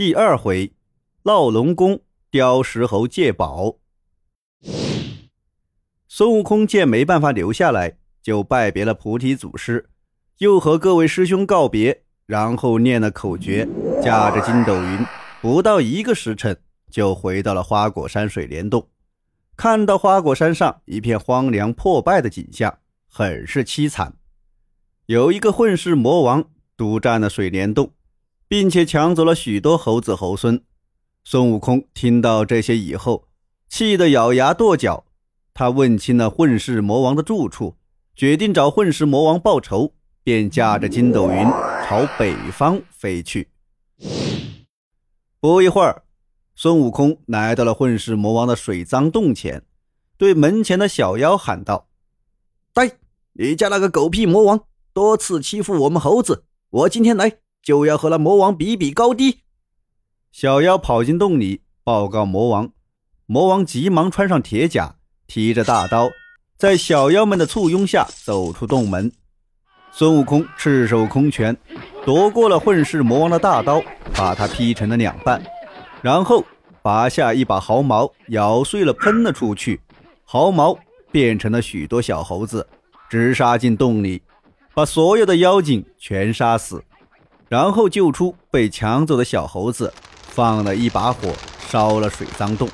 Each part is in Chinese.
第二回，闹龙宫雕石猴借宝。孙悟空见没办法留下来，就拜别了菩提祖师，又和各位师兄告别，然后念了口诀，驾着筋斗云，不到一个时辰就回到了花果山水帘洞。看到花果山上一片荒凉破败的景象，很是凄惨。有一个混世魔王独占了水帘洞。并且抢走了许多猴子猴孙。孙悟空听到这些以后，气得咬牙跺脚。他问清了混世魔王的住处，决定找混世魔王报仇，便驾着筋斗云朝北方飞去。不一会儿，孙悟空来到了混世魔王的水脏洞前，对门前的小妖喊道：“呆，你家那个狗屁魔王多次欺负我们猴子，我今天来。”就要和那魔王比比高低。小妖跑进洞里报告魔王，魔王急忙穿上铁甲，提着大刀，在小妖们的簇拥下走出洞门。孙悟空赤手空拳夺过了混世魔王的大刀，把他劈成了两半，然后拔下一把毫毛，咬碎了喷了出去，毫毛变成了许多小猴子，直杀进洞里，把所有的妖精全杀死。然后救出被抢走的小猴子，放了一把火烧了水脏洞。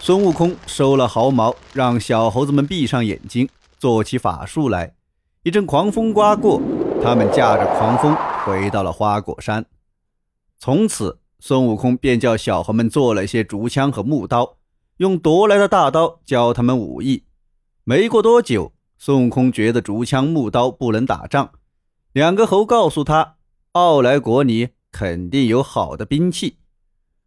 孙悟空收了毫毛，让小猴子们闭上眼睛，做起法术来。一阵狂风刮过，他们驾着狂风回到了花果山。从此，孙悟空便叫小猴们做了些竹枪和木刀，用夺来的大刀教他们武艺。没过多久，孙悟空觉得竹枪木刀不能打仗，两个猴告诉他。奥来国里肯定有好的兵器。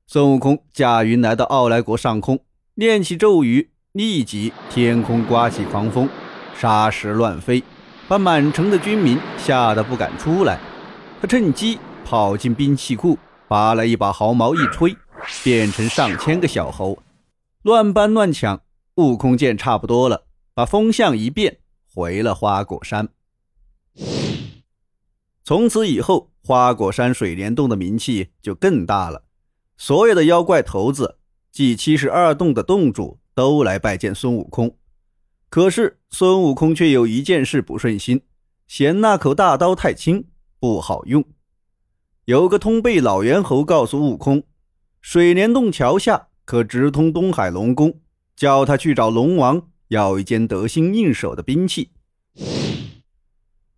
孙悟空驾云来到奥来国上空，念起咒语，立即天空刮起狂风，沙石乱飞，把满城的军民吓得不敢出来。他趁机跑进兵器库，拔了一把毫毛，一吹，变成上千个小猴，乱搬乱抢。悟空见差不多了，把风向一变，回了花果山。从此以后。花果山水帘洞的名气就更大了，所有的妖怪头子即七十二洞的洞主都来拜见孙悟空。可是孙悟空却有一件事不顺心，嫌那口大刀太轻，不好用。有个通背老猿猴告诉悟空，水帘洞桥下可直通东海龙宫，叫他去找龙王要一件得心应手的兵器。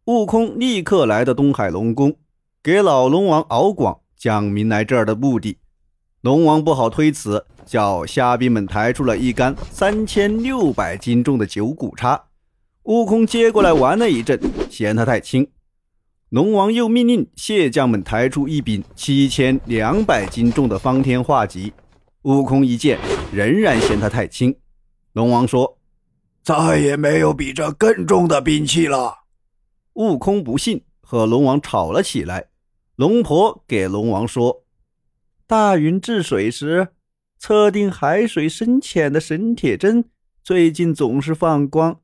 悟空立刻来到东海龙宫。给老龙王敖广讲明来这儿的目的，龙王不好推辞，叫虾兵们抬出了一杆三千六百斤重的九股叉。悟空接过来玩了一阵，嫌它太轻。龙王又命令蟹将们抬出一柄七千两百斤重的方天画戟。悟空一见，仍然嫌它太轻。龙王说：“再也没有比这更重的兵器了。”悟空不信，和龙王吵了起来。龙婆给龙王说：“大禹治水时，测定海水深浅的神铁针，最近总是放光，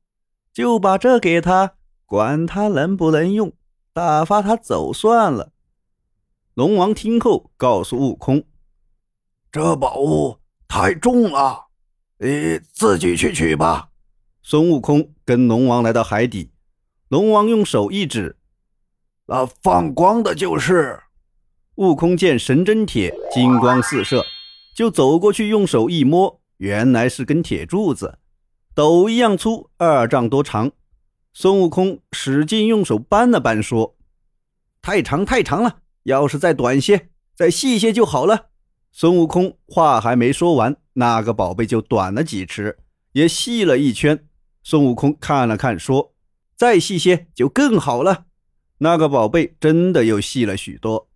就把这给他，管他能不能用，打发他走算了。”龙王听后，告诉悟空：“这宝物太重了，你自己去取吧。”孙悟空跟龙王来到海底，龙王用手一指。那放光的就是。悟空见神针铁金光四射，就走过去，用手一摸，原来是根铁柱子，斗一样粗，二丈多长。孙悟空使劲用手扳了扳，说：“太长太长了，要是再短些，再细些就好了。”孙悟空话还没说完，那个宝贝就短了几尺，也细了一圈。孙悟空看了看，说：“再细些就更好了。”那个宝贝真的又细了许多，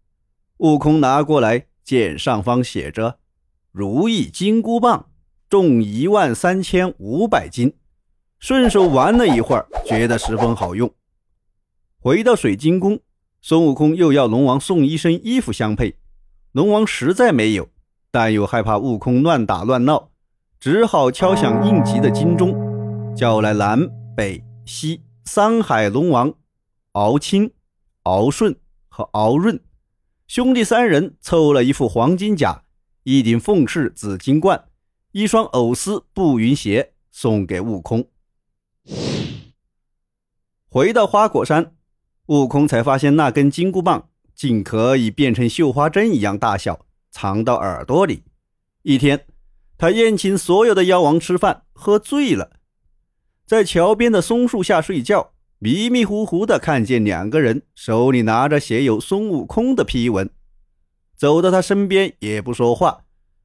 悟空拿过来，见上方写着“如意金箍棒，重一万三千五百斤”，顺手玩了一会儿，觉得十分好用。回到水晶宫，孙悟空又要龙王送一身衣服相配，龙王实在没有，但又害怕悟空乱打乱闹，只好敲响应急的金钟，叫来南北西三海龙王。敖青、敖顺和敖润兄弟三人凑了一副黄金甲、一顶凤翅紫金冠、一双藕丝步云鞋，送给悟空。回到花果山，悟空才发现那根金箍棒竟可以变成绣花针一样大小，藏到耳朵里。一天，他宴请所有的妖王吃饭，喝醉了，在桥边的松树下睡觉，迷迷糊糊的看见两个人手里拿着写有孙悟空的批文，走到他身边也不说话，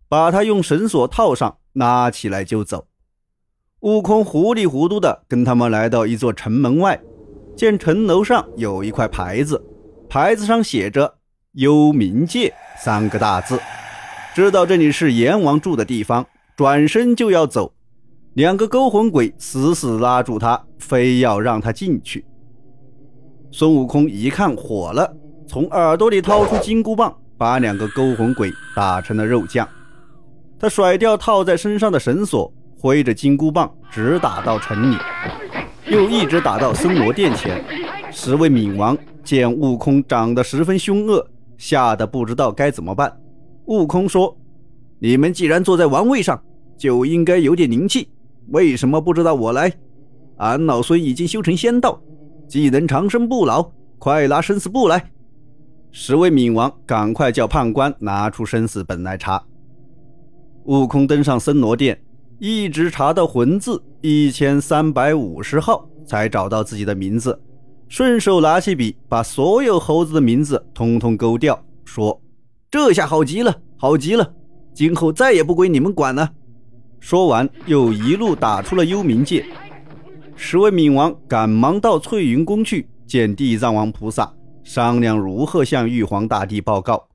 把他用绳索套上，拉起来就走。悟空糊里糊涂的跟他们来到一座城门外，见城楼上有一块牌子，牌子上写着“幽冥界”三个大字。知道这里是阎王住的地方，转身就要走，两个勾魂鬼死死拉住他，非要让他进去。孙悟空一看火了，从耳朵里掏出金箍棒，把两个勾魂鬼打成了肉酱。他甩掉套在身上的绳索，挥着金箍棒直打到城里，又一直打到森罗殿前。十位冥王见悟空长得十分凶恶，吓得不知道该怎么办。悟空说：“你们既然坐在王位上，就应该有点灵气。为什么不知道我来？俺老孙已经修成仙道，既能长生不老，快拿生死簿来！”十位冥王赶快叫判官拿出生死本来查。悟空登上森罗殿，一直查到魂字一千三百五十号，才找到自己的名字，顺手拿起笔，把所有猴子的名字通通勾掉，说。这下好极了，好极了！今后再也不归你们管了。说完，又一路打出了幽冥界。十位冥王赶忙到翠云宫去见地藏王菩萨，商量如何向玉皇大帝报告。